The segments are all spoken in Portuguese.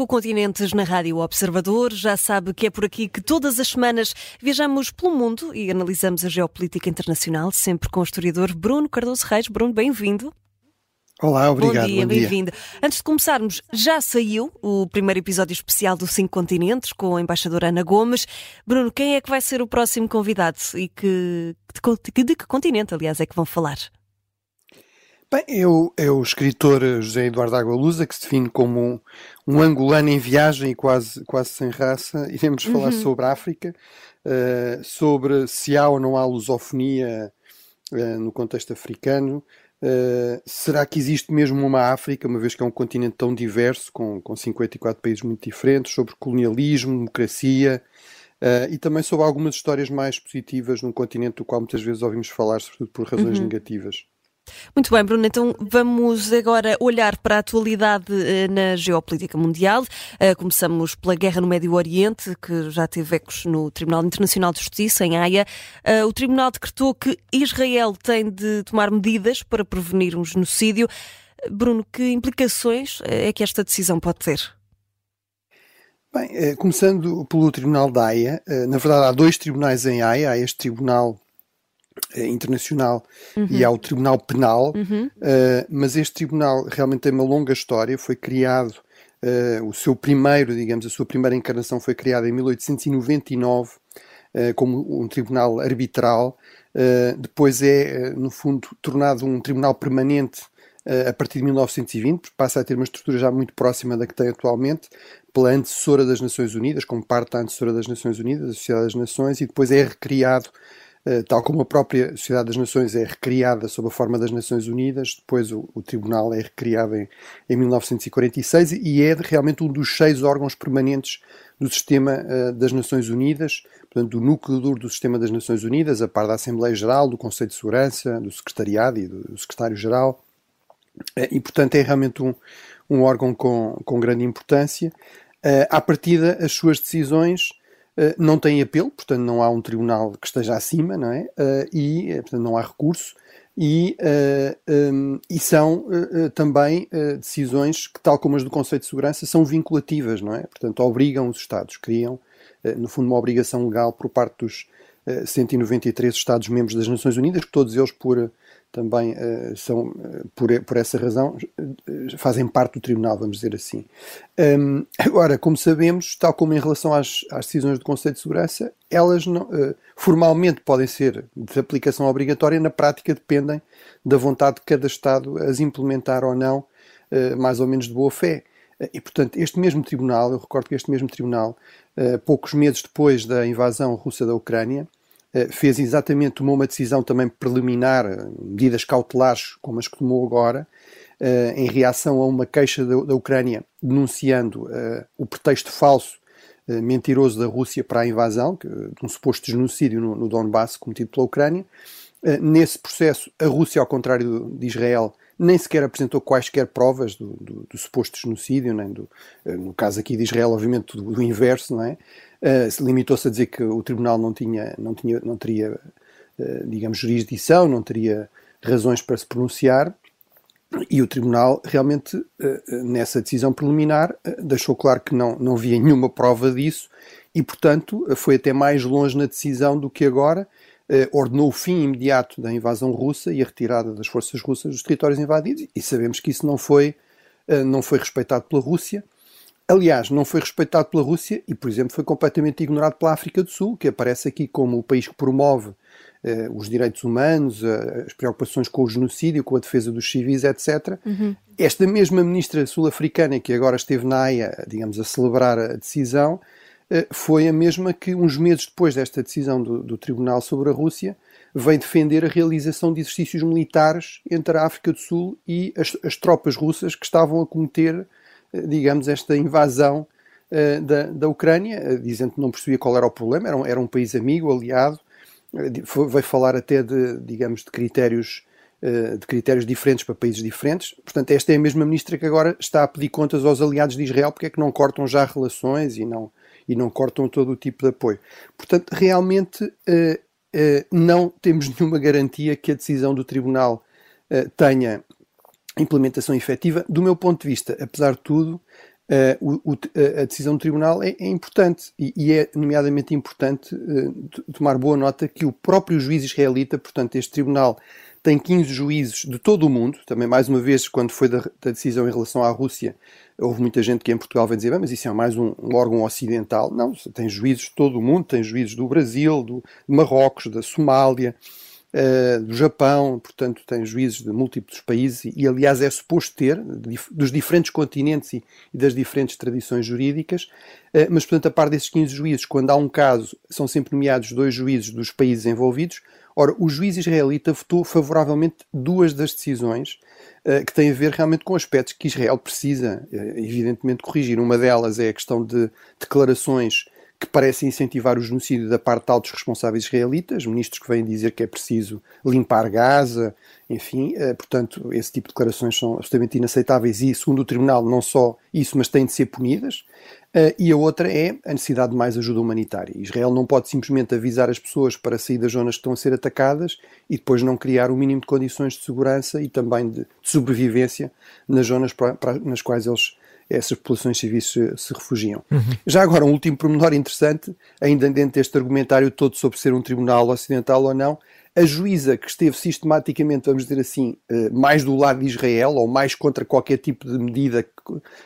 Cinco continentes na Rádio Observador. Já sabe que é por aqui que todas as semanas viajamos pelo mundo e analisamos a geopolítica internacional, sempre com o historiador Bruno Cardoso Reis. Bruno, bem-vindo. Olá, obrigado. Bom dia, bem-vindo. Antes de começarmos, já saiu o primeiro episódio especial do Cinco Continentes com a embaixadora Ana Gomes. Bruno, quem é que vai ser o próximo convidado e que, de, de que continente, aliás, é que vão falar? Bem, eu, é o escritor José Eduardo Agualusa, que se define como um, um angolano em viagem e quase, quase sem raça. Iremos uhum. falar sobre a África, uh, sobre se há ou não há lusofonia uh, no contexto africano. Uh, será que existe mesmo uma África, uma vez que é um continente tão diverso, com, com 54 países muito diferentes, sobre colonialismo, democracia, Uh, e também sobre algumas histórias mais positivas num continente do qual muitas vezes ouvimos falar, sobretudo por razões uhum. negativas. Muito bem, Bruno. Então vamos agora olhar para a atualidade eh, na geopolítica mundial. Eh, começamos pela guerra no Médio Oriente, que já teve ecos no Tribunal Internacional de Justiça, em Haia. Eh, o Tribunal decretou que Israel tem de tomar medidas para prevenir um genocídio. Bruno, que implicações é que esta decisão pode ter? Bem, começando pelo Tribunal da Haia, na verdade há dois tribunais em Haia. Há este Tribunal internacional uhum. e ao Tribunal Penal, uhum. uh, mas este tribunal realmente tem uma longa história, foi criado, uh, o seu primeiro, digamos, a sua primeira encarnação foi criada em 1899 uh, como um tribunal arbitral, depois é, no fundo, tornado um tribunal permanente a partir de 1920, passa a ter uma estrutura já muito próxima da que tem atualmente, pela antecessora das Nações Unidas, como parte da antecessora das Nações Unidas, a Sociedade das Nações, e depois é recriado eh, tal como a própria Sociedade das Nações é recriada sob a forma das Nações Unidas, depois o, o Tribunal é recriado em, em, 1946 e é realmente um dos seis órgãos permanentes do sistema uh, das Nações Unidas, portanto, do núcleo duro do sistema das Nações Unidas, a par da Assembleia Geral, do Conselho de Segurança, do Secretariado e do, do Secretário-Geral. Uh, e, portanto, é realmente um, um órgão com, com grande importância. Uh, à partida, as suas decisões eh, não tem apelo, portanto não há um tribunal que esteja acima, não é? Uh, e, eh, portanto, não há recurso. E, um, e são também decisões que, tal como as do Conselho de Segurança, são vinculativas, não é? Portanto, obrigam os Estados, criam, no fundo, uma obrigação legal por parte dos 193 Estados-membros das Nações Unidas, que todos eles, por também uh, são, uh, por, por essa razão, uh, fazem parte do tribunal, vamos dizer assim. Um, agora, como sabemos, tal como em relação às, às decisões do Conselho de Segurança, elas não, formalmente podem ser de aplicação obrigatória, na prática dependem da vontade de cada Estado as implementar ou não, mais ou menos de boa fé. E, portanto, este mesmo tribunal, eu recordo que este mesmo tribunal, poucos meses depois da invasão russa da Ucrânia, eh, fez exatamente, tomou uma decisão também preliminar, eh, medidas cautelares como as que tomou agora, eh, em reação a uma queixa da, Ucrânia denunciando o pretexto falso, mentiroso da Rússia para a invasão, de um suposto genocídio no, no Donbass cometido pela Ucrânia. Nesse processo, a Rússia, ao contrário de Israel, nem sequer apresentou quaisquer provas do, do, do suposto genocídio, nem do, no caso aqui de Israel, obviamente, do, do inverso, não é? Uh, Limitou-se a dizer que o Tribunal não, tinha, não, tinha, não teria, uh, digamos, jurisdição, não teria razões para se pronunciar, e o Tribunal realmente, uh, nessa decisão preliminar, deixou claro que não, não via nenhuma prova disso, e, portanto, foi até mais longe na decisão do que agora, ordenou o fim imediato da invasão russa e a retirada das forças russas dos territórios invadidos, e sabemos que isso não foi, não foi respeitado pela Rússia. Aliás, não foi respeitado pela Rússia e, por exemplo, foi completamente ignorado pela África do Sul, que aparece aqui como o país que promove eh, os direitos humanos, as preocupações com o genocídio, com a defesa dos civis, etc. Uhum. Esta mesma ministra sul-africana, que agora esteve na AIA, digamos, a celebrar a decisão, eh, foi a mesma que, uns meses depois desta decisão do, do Tribunal sobre a Rússia, veio defender a realização de exercícios militares entre a África do Sul e as, as tropas russas que estavam a cometer digamos, esta invasão uh, da, da Ucrânia, uh, dizendo que não percebia qual era o problema, era um, era um país amigo, aliado, uh, veio falar até de, digamos, de critérios de critérios diferentes para países diferentes. Portanto, esta é a mesma ministra que agora está a pedir contas aos aliados de Israel porque é que não cortam já relações e não, e não cortam todo o tipo de apoio. Portanto, realmente não temos nenhuma garantia que a decisão do Tribunal tenha implementação efetiva. Do meu ponto de vista, apesar de tudo, Uh, o, a decisão do tribunal é, é importante e, e, é nomeadamente importante uh, tomar boa nota que o próprio juiz israelita, portanto, este tribunal tem 15 juízes de todo o mundo, também mais uma vez, quando foi da, da decisão em relação à Rússia, houve muita gente que em Portugal vai dizer, mas isso é mais um, um, órgão ocidental. Não, tem juízes de todo o mundo, tem juízes do Brasil, do Marrocos, da Somália, uh, do Japão, portanto tem juízes de múltiplos países e, aliás, é suposto ter, dos diferentes continentes e, das diferentes tradições jurídicas, uh, mas, portanto, a par desses 15 juízes, quando há um caso, são sempre nomeados dois juízes dos países envolvidos. Ora, o juiz israelita votou favoravelmente duas das decisões uh, que têm a ver realmente com aspectos que Israel precisa, evidentemente, corrigir. Uma delas é a questão de declarações que parece incentivar o genocídio da parte de altos responsáveis israelitas, ministros que vêm dizer que é preciso limpar Gaza, enfim, eh, portanto, esse tipo de declarações são absolutamente inaceitáveis e, segundo o Tribunal, não só isso, mas têm de ser punidas. Uh, e a outra é a necessidade de mais ajuda humanitária. Israel não pode simplesmente avisar as pessoas para sair das zonas que estão a ser atacadas e depois não criar o mínimo de condições de segurança e também de, sobrevivência nas zonas nas quais eles essas populações civis se, se refugiam. Uhum. Já agora, um último pormenor interessante, ainda dentro deste argumentário todo sobre ser um tribunal ocidental ou não, a juíza que esteve sistematicamente, vamos dizer assim, eh, mais do lado de Israel, ou mais contra qualquer tipo de medida que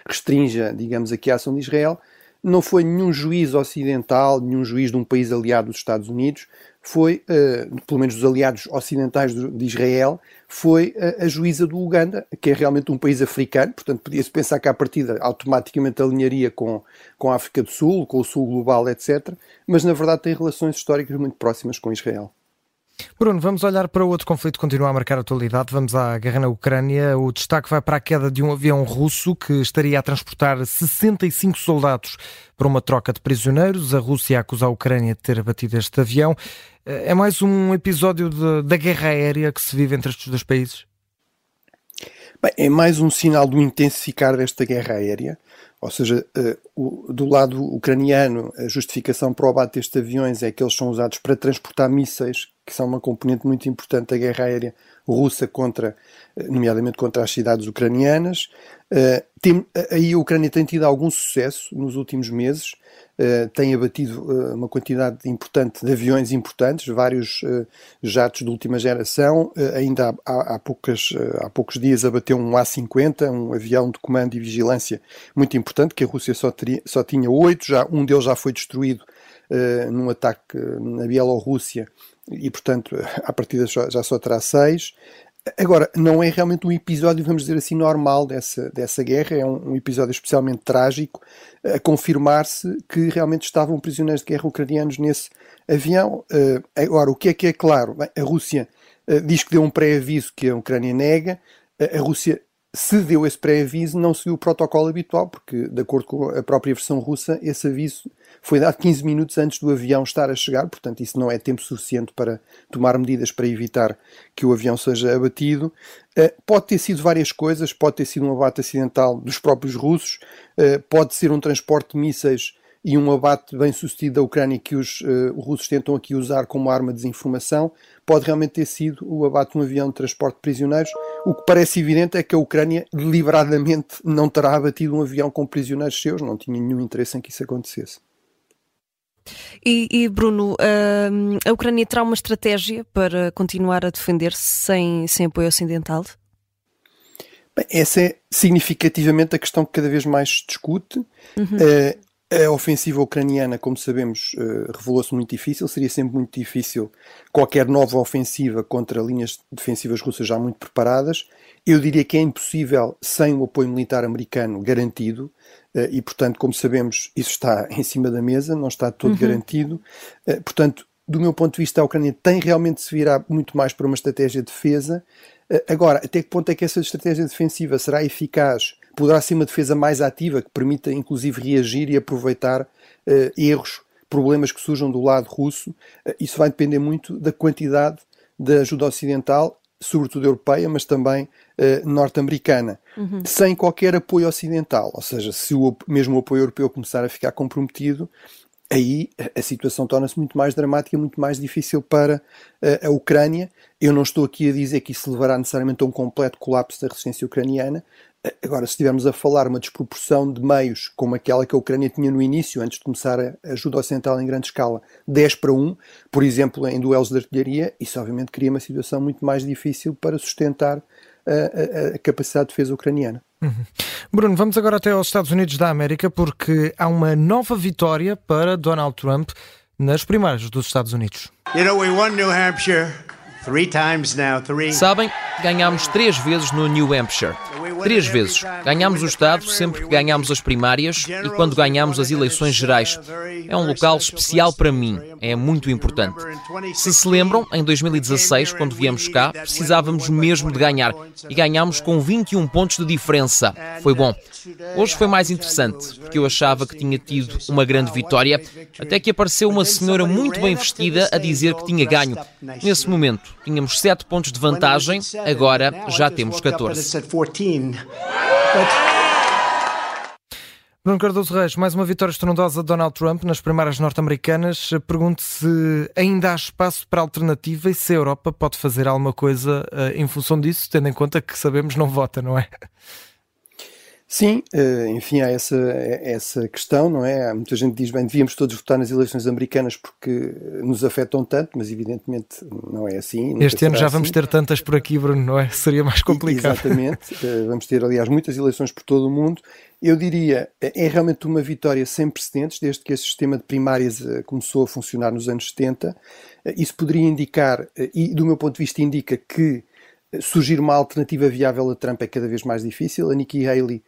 restrinja, digamos aqui, a ação de Israel, não foi nenhum juiz ocidental, nenhum juiz de um país aliado dos Estados Unidos, foi, uh, pelo menos dos aliados ocidentais de Israel, foi uh, a juíza do Uganda, que é realmente um país africano, portanto podia-se pensar que a partida automaticamente alinharia com, com a África do Sul, com o Sul global, etc., mas na verdade tem relações históricas muito próximas com Israel. Bruno, vamos olhar para outro conflito que continua a marcar a atualidade. Vamos à guerra na Ucrânia. O destaque vai para a queda de um avião russo que estaria a transportar 65 soldados para uma troca de prisioneiros. A Rússia acusa a Ucrânia de ter abatido este avião. É mais um episódio de, da guerra aérea que se vive entre estes dois países? Bem, é mais um sinal do intensificar desta guerra aérea. Ou seja, o, do lado ucraniano, a justificação para o abate destes aviões é que eles são usados para transportar mísseis, que são uma componente muito importante da guerra aérea russa contra, eh, nomeadamente contra as cidades ucranianas. Uh, tem, aí a Ucrânia tem tido algum sucesso nos últimos meses, uh, tem abatido uh, uma quantidade importante de aviões importantes, vários jatos de última geração. ainda há, há, há, poucas, há poucos dias abateu um A-50, um avião de comando e vigilância muito importante, que a Rússia só, teria, só tinha oito, já, um deles já foi destruído num ataque na Bielorrússia e, portanto, a partida já só terá seis. Agora, não é realmente um episódio, vamos dizer assim, normal dessa, dessa guerra, é um, um episódio especialmente trágico, a confirmar-se que realmente estavam prisioneiros de guerra ucranianos nesse avião. Uh, agora, o que é que é claro? Bem, a Rússia uh, diz que deu um pré-aviso que a Ucrânia nega, a Rússia se deu esse pré-aviso, não seguiu o protocolo habitual, porque, de acordo com a própria versão russa, esse aviso foi dado 15 minutos antes do avião estar a chegar, portanto, isso não é tempo suficiente para tomar medidas para evitar que o avião seja abatido. Uh, pode ter sido várias coisas, pode ter sido um abate acidental dos próprios russos, uh, pode ser um transporte de mísseis e um abate bem sucedido da Ucrânia que os uh, russos tentam aqui usar como arma de desinformação, pode realmente ter sido o abate de um avião de transporte de prisioneiros. O que parece evidente é que a Ucrânia deliberadamente não terá abatido um avião com prisioneiros seus, não tinha nenhum interesse em que isso acontecesse. E, e Bruno, uh, a Ucrânia terá uma estratégia para continuar a defender-se sem, sem apoio ocidental? Bem, essa é significativamente a questão que cada vez mais se discute. Uhum. Uh, a ofensiva ucraniana, como sabemos, eh, revelou-se muito difícil. Seria sempre muito difícil qualquer nova ofensiva contra linhas defensivas russas já muito preparadas. Eu diria que é impossível sem o apoio militar americano garantido. Eh, e, portanto, como sabemos, isso está em cima da mesa, não está todo uhum. garantido. Eh, portanto, do meu ponto de vista, a Ucrânia tem realmente de se virar muito mais para uma estratégia de defesa. Agora, até que ponto é que essa estratégia defensiva será eficaz poderá ser uma defesa mais ativa, que permita inclusive reagir e aproveitar uh, erros, problemas que surjam do lado russo. Uh, isso vai depender muito da quantidade da ajuda ocidental, sobretudo europeia, mas também uh, norte-americana, uhum. sem qualquer apoio ocidental. Ou seja, se o, mesmo o apoio europeu começar a ficar comprometido, aí a situação torna-se muito mais dramática, muito mais difícil para a Ucrânia. Eu não estou aqui a dizer que isso levará necessariamente a um completo colapso da resistência ucraniana, Agora, se estivermos a falar uma desproporção de meios, como aquela que a Ucrânia tinha no início, antes de começar a ajuda ocidental em grande escala, 10 para 1, por exemplo, em duelos de artilharia, isso obviamente cria uma situação muito mais difícil para sustentar a, a, a capacidade de defesa ucraniana. Uhum. Bruno, vamos agora até aos Estados Unidos da América, porque há uma nova vitória para Donald Trump nas primárias dos Estados Unidos. You know, we won New Hampshire. Sabem, ganhámos três vezes no New Hampshire. Três vezes. Ganhámos o Estado sempre que ganhámos as primárias e quando ganhámos as eleições gerais. É um local especial para mim. É muito importante. Se se lembram, em 2016, quando viemos cá, precisávamos mesmo de ganhar. E ganhámos com 21 pontos de diferença. Foi bom. Hoje foi mais interessante, porque eu achava que tinha tido uma grande vitória, até que apareceu uma senhora muito bem vestida a dizer que tinha ganho. Nesse momento, Tínhamos 7 pontos de vantagem, agora já temos 14. Bruno Cardoso Reis, mais uma vitória estrondosa de Donald Trump nas primárias norte-americanas. Pergunto se ainda há espaço para alternativa e se a Europa pode fazer alguma coisa uh, em função disso, tendo em conta que sabemos não vota, não é? Sim, eh, enfim, há essa, essa questão, não é? Há muita gente diz, bem, devíamos todos votar nas eleições americanas porque nos afetam tanto, mas evidentemente não é assim. Este ano já assim. vamos ter tantas por aqui, Bruno, não é? Seria mais complicado. Exatamente, eh, vamos ter, aliás, muitas eleições por todo o mundo. Eu diria, é realmente uma vitória sem precedentes, desde que esse sistema de primárias eh, começou a funcionar nos anos 70. Isso poderia indicar, e do meu ponto de vista indica que surgir uma alternativa viável a Trump é cada vez mais difícil. A Nikki Haley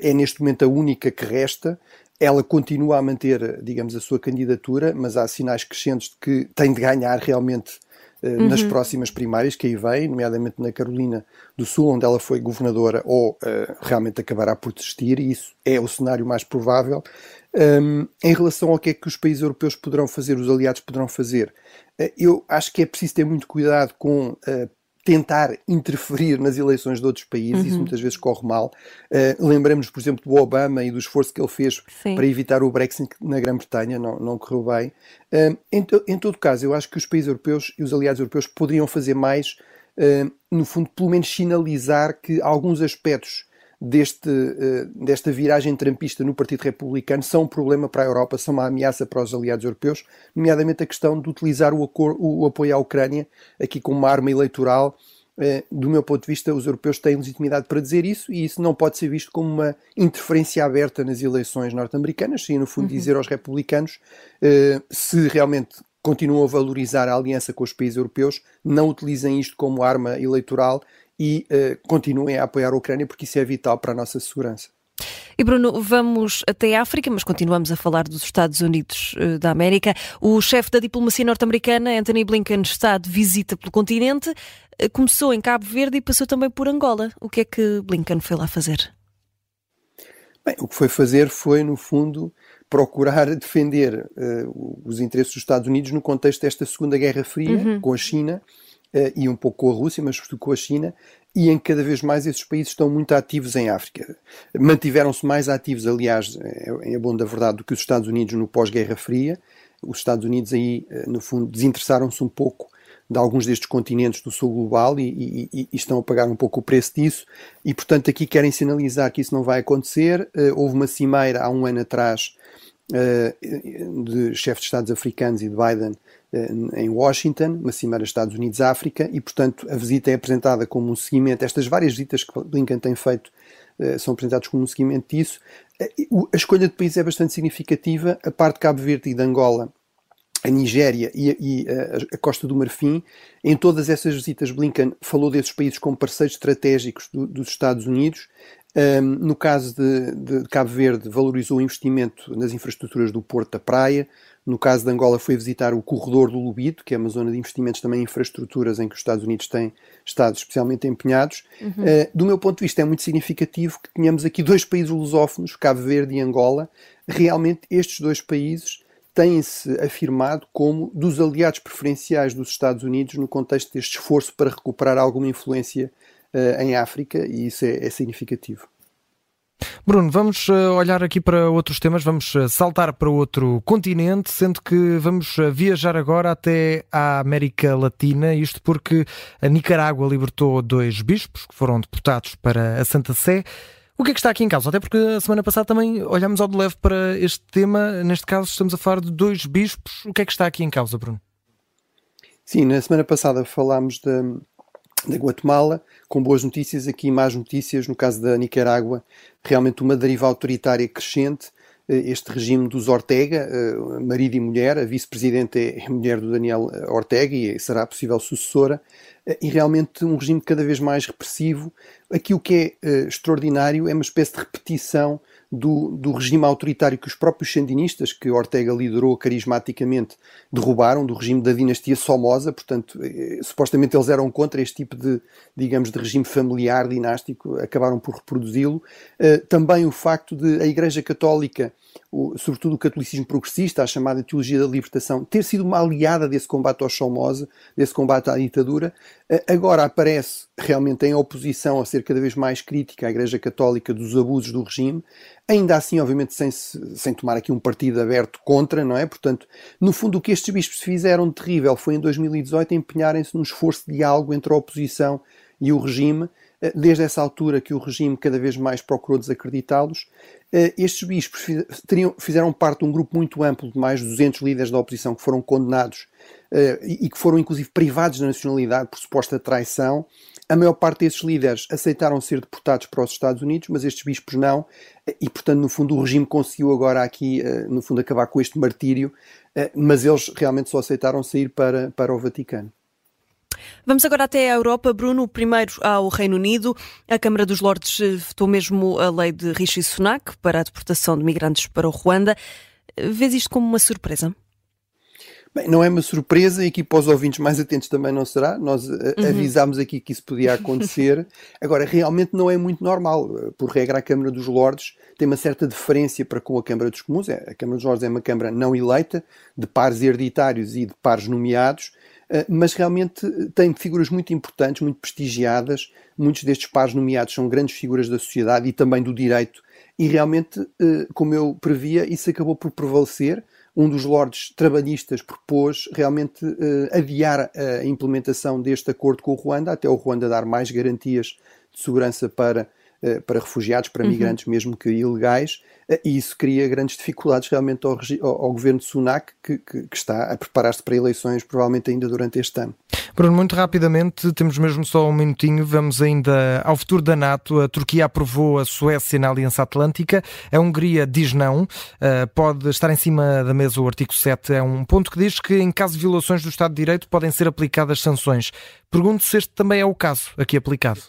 é neste momento a única que resta. Ela continua a manter, digamos, a sua candidatura, mas há sinais crescentes de que tem de ganhar realmente uhum. nas próximas primárias que aí vem, nomeadamente na Carolina do Sul, onde ela foi governadora, ou uh, realmente acabará por desistir, e isso é o cenário mais provável. Um, em relação ao que é que os países europeus poderão fazer, os aliados poderão fazer, uh, eu acho que é preciso ter muito cuidado com uh, tentar interferir nas eleições de outros países, uhum. isso muitas vezes corre mal. Uh, lembramos, por exemplo, do Obama e do esforço que ele fez Sim. para evitar o Brexit na Grã-Bretanha, não, não correu bem. Uh, em, to, em, todo caso, eu acho que os países europeus e os aliados europeus poderiam fazer mais, uh, no fundo, pelo menos sinalizar que alguns aspectos deste, uh, desta viragem trampista no Partido Republicano são um problema para a Europa, são uma ameaça para os aliados europeus, nomeadamente a questão de utilizar o, o, o apoio à Ucrânia aqui como uma arma eleitoral. Uh, do meu ponto de vista, os europeus têm legitimidade para dizer isso e isso não pode ser visto como uma interferência aberta nas eleições norte-americanas, sim, no fundo, uhum. dizer aos republicanos uh, se realmente continuam a valorizar a aliança com os países europeus, não utilizem isto como arma eleitoral e uh, continuem a apoiar a Ucrânia porque isso é vital para a nossa segurança. E Bruno, vamos até a África, mas continuamos a falar dos Estados Unidos uh, da América. O chefe da diplomacia norte-americana, Anthony Blinken, está de visita pelo continente. Uh, começou em Cabo Verde e passou também por Angola. O que é que Blinken foi lá fazer? Bem, o que foi fazer foi, no fundo, procurar defender uh, os interesses dos Estados Unidos no contexto desta Segunda Guerra Fria uhum. com a China e um pouco com a Rússia, mas sobretudo com a China, e em que cada vez mais esses países estão muito ativos em África. Mantiveram-se mais ativos, aliás, é, é bom da verdade, do que os Estados Unidos no pós-Guerra Fria. Os Estados Unidos aí, uh, no fundo, desinteressaram-se um pouco de alguns destes continentes do sul global e, e, e, estão a pagar um pouco o preço disso e portanto aqui querem sinalizar que isso não vai acontecer. Houve uma cimeira há um ano atrás de chefes de Estados africanos e de Biden em Washington, uma cimeira Estados Unidos-África e portanto a visita é apresentada como um seguimento, estas várias visitas que Blinken tem feito são apresentadas como um seguimento disso. A escolha de país é bastante significativa, a parte de Cabo Verde e de Angola a Nigéria e, a, e a, a, Costa do Marfim. Em todas essas visitas, Blinken falou desses países como parceiros estratégicos do, dos Estados Unidos. No caso de, de, Cabo Verde, valorizou o investimento nas infraestruturas do Porto da Praia. No caso de Angola, foi visitar o corredor do Lubito, que é uma zona de investimentos também em infraestruturas em que os Estados Unidos têm estado especialmente empenhados. Uhum. Uh, do meu ponto de vista, é muito significativo que tenhamos aqui dois países lusófonos, Cabo Verde e Angola. Realmente, estes dois países têm-se afirmado como dos aliados preferenciais dos Estados Unidos no contexto deste esforço para recuperar alguma influência em África, e isso é, é significativo. Bruno, vamos uh, olhar aqui para outros temas, vamos uh, saltar para outro continente, sendo que vamos viajar agora até à América Latina, isto porque a Nicarágua libertou dois bispos que foram deputados para a Santa Sé. O que é que está aqui em causa? Até porque a semana passada também olhámos ao de leve para este tema. Neste caso, estamos a falar de dois bispos. O que é que está aqui em causa, Bruno? Sim, na semana passada falámos da, da Guatemala, com boas notícias, aqui más notícias, no caso da Nicarágua, realmente uma deriva autoritária crescente, eh, este regime dos Ortega, eh, marido e mulher, a vice-presidente é mulher do Daniel Ortega e será possível sucessora, eh, e realmente um regime cada vez mais repressivo. Aqui o que é extraordinário é uma espécie de repetição do, do regime autoritário que os próprios sandinistas, que Ortega liderou carismaticamente, derrubaram, do regime da dinastia Somoza, portanto, eh, supostamente eles eram contra este tipo de, digamos, de regime familiar, dinástico, acabaram por reproduzi-lo. Eh, também o facto de a Igreja Católica o, sobretudo o catolicismo progressista, a chamada teologia da libertação, ter sido uma aliada desse combate ao Somoza, desse combate à ditadura, eh, agora aparece realmente em oposição a ser cada vez mais crítica à Igreja Católica dos abusos do regime, ainda assim, obviamente, sem, sem tomar aqui um partido aberto contra, não é? Portanto, no fundo, o que estes bispos fizeram terrível foi em 2018 empenharem-se num esforço de diálogo entre a oposição e o regime, eh, desde essa altura que o regime cada vez mais procurou desacreditá-los, estes bispos fizeram parte de um grupo muito amplo de mais de 200 líderes da oposição que foram condenados eh, e que foram inclusive privados da nacionalidade por suposta traição. A maior parte desses líderes aceitaram ser deportados para os Estados Unidos, mas estes bispos não, e portanto, no fundo, o regime conseguiu agora aqui, no fundo, acabar com este martírio, mas eles realmente só aceitaram sair para, para o Vaticano. Vamos agora até a Europa. Bruno, primeiro ao Reino Unido. A Câmara dos Lordes eh, votou mesmo a lei de Rishi Sunak para a deportação de migrantes para o Ruanda. Vês isto como uma surpresa? Bem, não é uma surpresa e aqui para os ouvintes mais atentos também não será. Nós eh, uhum. avisámos aqui que isso podia acontecer. Agora, realmente não é muito normal. Por regra, a Câmara dos Lordes tem uma certa diferença para com a Câmara dos Comuns. É, a Câmara dos Lordes é uma Câmara não eleita, de pares hereditários e de pares nomeados, eh, mas realmente tem figuras muito importantes, muito prestigiadas. Muitos destes pares nomeados são grandes figuras da sociedade e também do direito. E realmente, eh, como eu previa, isso acabou por prevalecer. Um dos lordes trabalhistas propôs realmente eh, adiar a implementação deste acordo com o Ruanda, até o Ruanda dar mais garantias de segurança para eh, para refugiados, para uhum. migrantes, mesmo que ilegais, eh, e isso cria grandes dificuldades realmente ao, ao, governo de Sunak, que, que, que está a preparar-se para eleições, provavelmente ainda durante este ano. Bruno, muito rapidamente, temos mesmo só um minutinho, vamos ainda ao futuro da NATO. A Turquia aprovou a Suécia na Aliança Atlântica, a Hungria diz não, eh, pode estar em cima da mesa o artigo 7, é um ponto que diz que em caso de violações do Estado de Direito podem ser aplicadas sanções. Pergunto se este também é o caso aqui aplicado.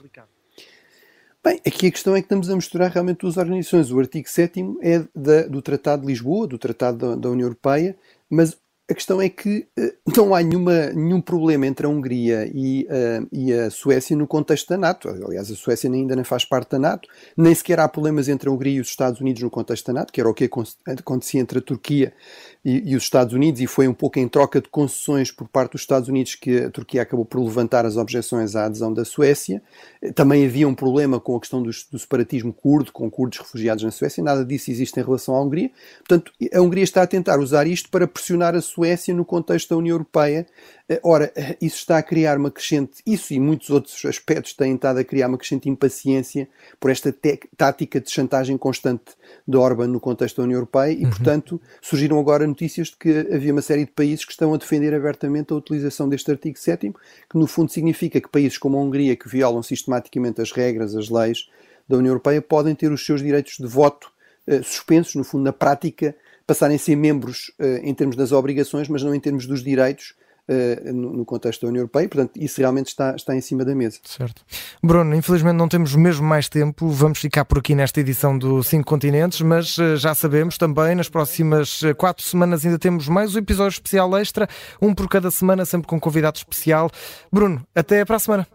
Bem, aqui a questão é que estamos a misturar realmente duas organizações. O artigo 7 é da, do Tratado de Lisboa, do Tratado da, da União Europeia, mas a questão é que uh, não há nenhuma, nenhum problema entre a Hungria e, uh, e, a Suécia no contexto da NATO. Aliás, a Suécia ainda nem faz parte da NATO. Nem sequer há problemas entre a Hungria e os Estados Unidos no contexto da NATO, que era o que acontecia entre a Turquia e, e, os Estados Unidos, e foi um pouco em troca de concessões por parte dos Estados Unidos que a Turquia acabou por levantar as objeções à adesão da Suécia. Também havia um problema com a questão do, do separatismo curdo, com curdos refugiados na Suécia. Nada disso existe em relação à Hungria. Portanto, a Hungria está a tentar usar isto para pressionar a Suécia Suécia no contexto da União Europeia. Eh, ora, eh, isso está a criar uma crescente, isso e muitos outros aspectos têm estado a criar uma crescente impaciência por esta tática de chantagem constante de Orban no contexto da União Europeia e, uhum. portanto, surgiram agora notícias de que havia uma série de países que estão a defender abertamente a utilização deste artigo 7 que no fundo significa que países como a Hungria, que violam sistematicamente as regras, as leis da União Europeia, podem ter os seus direitos de voto suspensos, no fundo, na prática, passarem a ser membros uh, em termos das obrigações, mas não em termos dos direitos, Uh, no, contexto da União Europeia, portanto, isso realmente está, está em cima da mesa. Certo. Bruno, infelizmente não temos mesmo mais tempo, vamos ficar por aqui nesta edição do Cinco Continentes, mas já sabemos também, nas próximas quatro semanas ainda temos mais um episódio especial extra, um por cada semana, sempre com convidado especial. Bruno, até para a semana.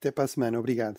Até para a semana, obrigado.